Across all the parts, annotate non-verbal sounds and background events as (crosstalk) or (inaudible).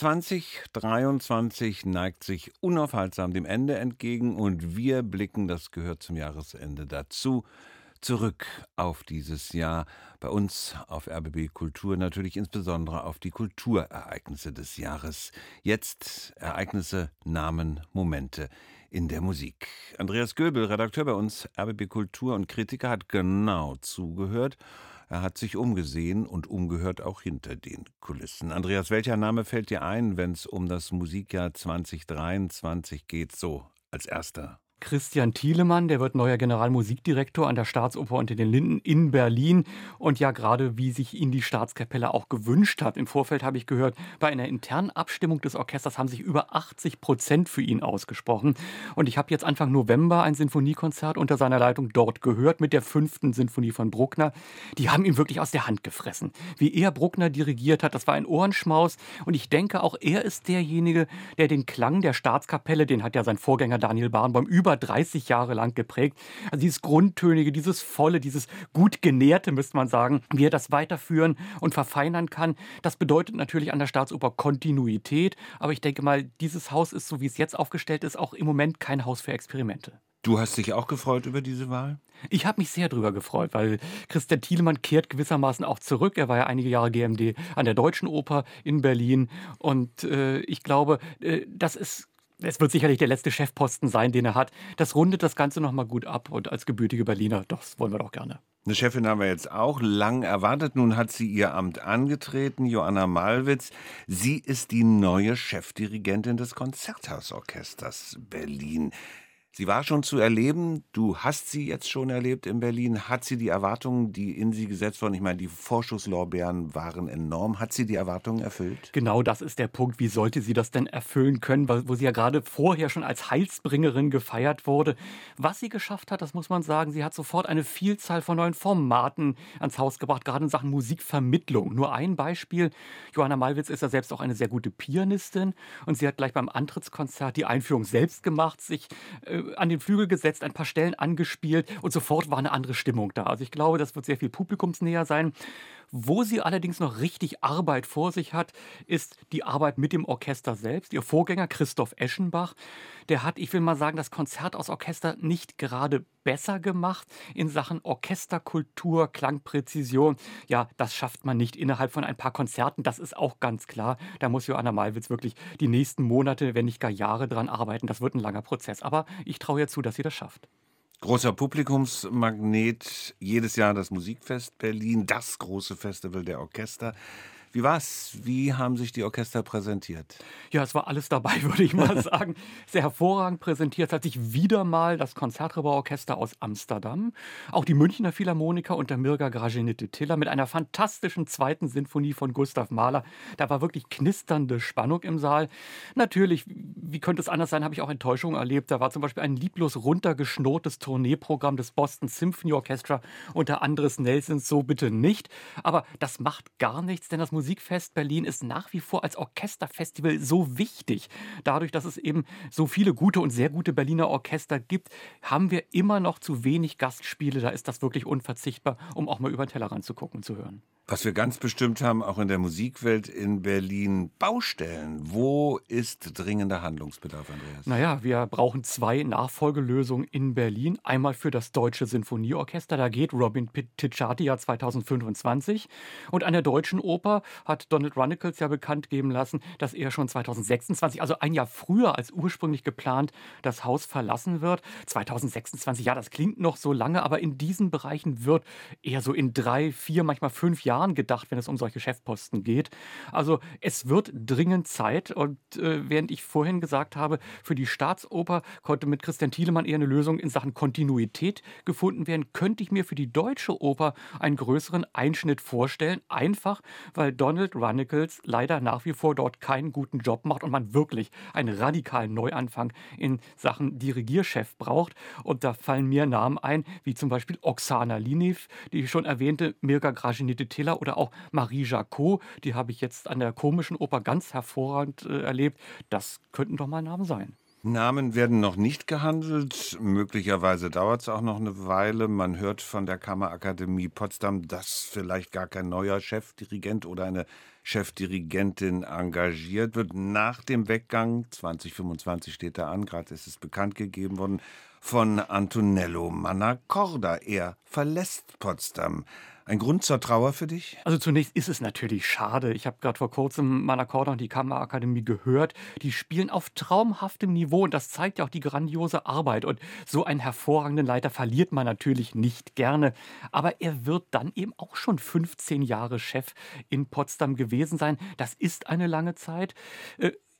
2023 neigt sich unaufhaltsam dem Ende entgegen und wir blicken, das gehört zum Jahresende dazu, zurück auf dieses Jahr. Bei uns auf RBB Kultur natürlich insbesondere auf die Kulturereignisse des Jahres. Jetzt Ereignisse, Namen, Momente in der Musik. Andreas Göbel, Redakteur bei uns RBB Kultur und Kritiker, hat genau zugehört. Er hat sich umgesehen und umgehört auch hinter den Kulissen. Andreas, welcher Name fällt dir ein, wenn es um das Musikjahr 2023 geht, so als erster? Christian Thielemann, der wird neuer Generalmusikdirektor an der Staatsoper unter den Linden in Berlin. Und ja, gerade wie sich ihn die Staatskapelle auch gewünscht hat. Im Vorfeld habe ich gehört, bei einer internen Abstimmung des Orchesters haben sich über 80 Prozent für ihn ausgesprochen. Und ich habe jetzt Anfang November ein Sinfoniekonzert unter seiner Leitung dort gehört mit der fünften Sinfonie von Bruckner. Die haben ihn wirklich aus der Hand gefressen. Wie er Bruckner dirigiert hat, das war ein Ohrenschmaus. Und ich denke, auch er ist derjenige, der den Klang der Staatskapelle, den hat ja sein Vorgänger Daniel Barenboim über über 30 Jahre lang geprägt. Also dieses Grundtönige, dieses Volle, dieses gut Genährte, müsste man sagen, wie er das weiterführen und verfeinern kann. Das bedeutet natürlich an der Staatsoper Kontinuität. Aber ich denke mal, dieses Haus ist, so wie es jetzt aufgestellt ist, auch im Moment kein Haus für Experimente. Du hast dich auch gefreut über diese Wahl? Ich habe mich sehr darüber gefreut, weil Christian Thielemann kehrt gewissermaßen auch zurück. Er war ja einige Jahre GMD an der Deutschen Oper in Berlin. Und äh, ich glaube, äh, das ist es wird sicherlich der letzte Chefposten sein, den er hat. Das rundet das Ganze nochmal gut ab und als gebürtige Berliner, das wollen wir doch gerne. Eine Chefin haben wir jetzt auch lang erwartet. Nun hat sie ihr Amt angetreten, Joanna Malwitz. Sie ist die neue Chefdirigentin des Konzerthausorchesters Berlin. Sie war schon zu erleben, du hast sie jetzt schon erlebt in Berlin. Hat sie die Erwartungen, die in sie gesetzt wurden, ich meine, die Vorschusslorbeeren waren enorm, hat sie die Erwartungen erfüllt? Genau das ist der Punkt. Wie sollte sie das denn erfüllen können, wo sie ja gerade vorher schon als Heilsbringerin gefeiert wurde? Was sie geschafft hat, das muss man sagen, sie hat sofort eine Vielzahl von neuen Formaten ans Haus gebracht, gerade in Sachen Musikvermittlung. Nur ein Beispiel, Johanna Malwitz ist ja selbst auch eine sehr gute Pianistin und sie hat gleich beim Antrittskonzert die Einführung selbst gemacht, sich äh, an den Flügel gesetzt, ein paar Stellen angespielt und sofort war eine andere Stimmung da. Also ich glaube, das wird sehr viel publikumsnäher sein. Wo sie allerdings noch richtig Arbeit vor sich hat, ist die Arbeit mit dem Orchester selbst. Ihr Vorgänger Christoph Eschenbach, der hat, ich will mal sagen, das Konzert aus Orchester nicht gerade besser gemacht in Sachen Orchesterkultur, Klangpräzision. Ja, das schafft man nicht innerhalb von ein paar Konzerten, das ist auch ganz klar. Da muss Joanna Malwitz wirklich die nächsten Monate, wenn nicht gar Jahre dran arbeiten. Das wird ein langer Prozess. Aber ich traue ihr zu, dass sie das schafft. Großer Publikumsmagnet, jedes Jahr das Musikfest Berlin, das große Festival der Orchester. Wie war's? Wie haben sich die Orchester präsentiert? Ja, es war alles dabei, (laughs) würde ich mal (laughs) sagen. Sehr hervorragend präsentiert hat sich wieder mal das Konzertgebauorchester aus Amsterdam, auch die Münchner Philharmoniker unter Mirga Graginite Tiller mit einer fantastischen zweiten Sinfonie von Gustav Mahler. Da war wirklich knisternde Spannung im Saal. Natürlich, wie könnte es anders sein, habe ich auch Enttäuschungen erlebt. Da war zum Beispiel ein lieblos runtergeschnurrtes Tourneeprogramm des Boston Symphony Orchestra unter Andres Nelsons so bitte nicht. Aber das macht gar nichts, denn das Musikfest Berlin ist nach wie vor als Orchesterfestival so wichtig. Dadurch, dass es eben so viele gute und sehr gute Berliner Orchester gibt, haben wir immer noch zu wenig Gastspiele. Da ist das wirklich unverzichtbar, um auch mal über den Tellerrand zu gucken und zu hören. Was wir ganz bestimmt haben, auch in der Musikwelt in Berlin, Baustellen. Wo ist dringender Handlungsbedarf, Andreas? Naja, wir brauchen zwei Nachfolgelösungen in Berlin. Einmal für das Deutsche Sinfonieorchester, da geht Robin Ticciati ja 2025. Und an der Deutschen Oper hat Donald Runnicles ja bekannt geben lassen, dass er schon 2026, also ein Jahr früher als ursprünglich geplant, das Haus verlassen wird. 2026, ja, das klingt noch so lange, aber in diesen Bereichen wird eher so in drei, vier, manchmal fünf Jahren Jahren gedacht, wenn es um solche Chefposten geht. Also es wird dringend Zeit. Und äh, während ich vorhin gesagt habe, für die Staatsoper konnte mit Christian Thielemann eher eine Lösung in Sachen Kontinuität gefunden werden, könnte ich mir für die Deutsche Oper einen größeren Einschnitt vorstellen. Einfach, weil Donald Runnicles leider nach wie vor dort keinen guten Job macht und man wirklich einen radikalen Neuanfang in Sachen Dirigierchef braucht. Und da fallen mir Namen ein, wie zum Beispiel Oksana Liniv, die schon erwähnte Mirka Gražinite-Tiller Keller oder auch Marie Jacot, die habe ich jetzt an der komischen Oper ganz hervorragend äh, erlebt. Das könnten doch mal Namen sein. Namen werden noch nicht gehandelt. Möglicherweise dauert es auch noch eine Weile. Man hört von der Kammerakademie Potsdam, dass vielleicht gar kein neuer Chefdirigent oder eine Chefdirigentin engagiert wird. Nach dem Weggang, 2025 steht da an, gerade ist es bekannt gegeben worden, von Antonello Manacorda. Er verlässt Potsdam. Ein Grund zur Trauer für dich? Also zunächst ist es natürlich schade. Ich habe gerade vor kurzem Manacorda und die Kammerakademie gehört. Die spielen auf traumhaftem Niveau und das zeigt ja auch die grandiose Arbeit. Und so einen hervorragenden Leiter verliert man natürlich nicht gerne. Aber er wird dann eben auch schon 15 Jahre Chef in Potsdam gewesen sein. Das ist eine lange Zeit.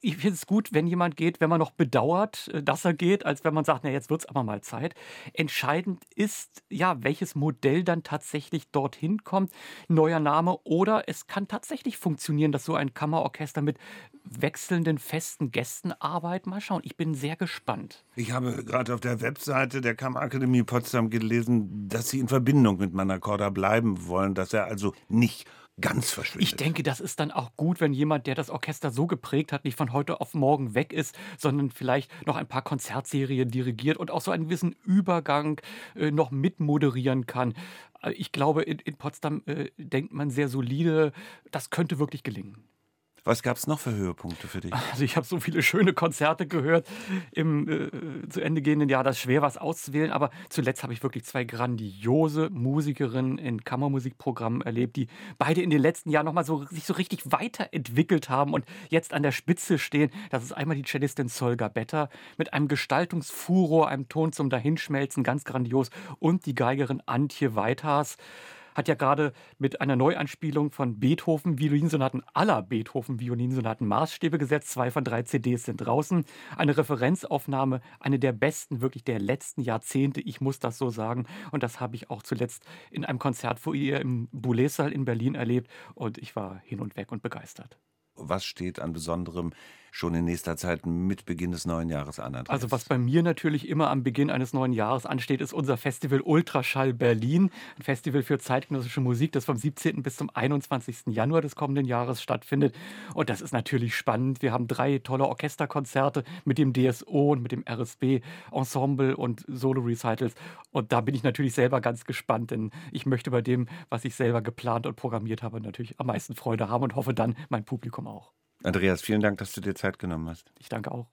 Ich finde es gut, wenn jemand geht, wenn man noch bedauert, äh, dass er geht, als wenn man sagt, na jetzt wird es aber mal Zeit. Entscheidend ist, ja, welches Modell dann tatsächlich dorthin kommt, neuer Name oder es kann tatsächlich funktionieren, dass so ein Kammerorchester mit wechselnden festen Gästen arbeitet. Mal schauen, ich bin sehr gespannt. Ich habe gerade auf der Webseite der Kammerakademie Potsdam gelesen, dass Sie in Verbindung mit Manacorda bleiben wollen, dass er also nicht ganz verschwindet. Ich denke, das ist dann auch gut, wenn jemand, der das Orchester so geprägt hat, nicht von heute auf morgen weg ist, sondern vielleicht noch ein paar Konzertserien dirigiert und auch so einen gewissen Übergang äh, noch mitmoderieren kann. Äh, ich glaube, in, in Potsdam äh, denkt man sehr solide, das könnte wirklich gelingen. Was gab es noch für Höhepunkte für dich? Also ich habe so viele schöne Konzerte gehört im äh, zu Ende gehenden Jahr, das ist schwer was auszuwählen, aber zuletzt habe ich wirklich zwei grandiose Musikerinnen in Kammermusikprogrammen erlebt, die beide in den letzten Jahren nochmal so, sich so richtig weiterentwickelt haben und jetzt an der Spitze stehen. Das ist einmal die Cellistin Solga Better mit einem Gestaltungsfuror, einem Ton zum Dahinschmelzen, ganz grandios und die Geigerin Antje Weithas hat ja gerade mit einer Neuanspielung von Beethoven Violinsonaten aller Beethoven Violinsonaten Maßstäbe gesetzt. Zwei von drei CDs sind draußen. Eine Referenzaufnahme, eine der besten wirklich der letzten Jahrzehnte. Ich muss das so sagen. Und das habe ich auch zuletzt in einem Konzert vor ihr im Boulez-Saal in Berlin erlebt. Und ich war hin und weg und begeistert. Was steht an Besonderem schon in nächster Zeit mit Beginn des neuen Jahres an? Andreas? Also was bei mir natürlich immer am Beginn eines neuen Jahres ansteht, ist unser Festival Ultraschall Berlin. Ein Festival für zeitgenössische Musik, das vom 17. bis zum 21. Januar des kommenden Jahres stattfindet. Und das ist natürlich spannend. Wir haben drei tolle Orchesterkonzerte mit dem DSO und mit dem RSB Ensemble und Solo-Recitals. Und da bin ich natürlich selber ganz gespannt, denn ich möchte bei dem, was ich selber geplant und programmiert habe, natürlich am meisten Freude haben und hoffe dann mein Publikum auch. Andreas, vielen Dank, dass du dir Zeit genommen hast. Ich danke auch.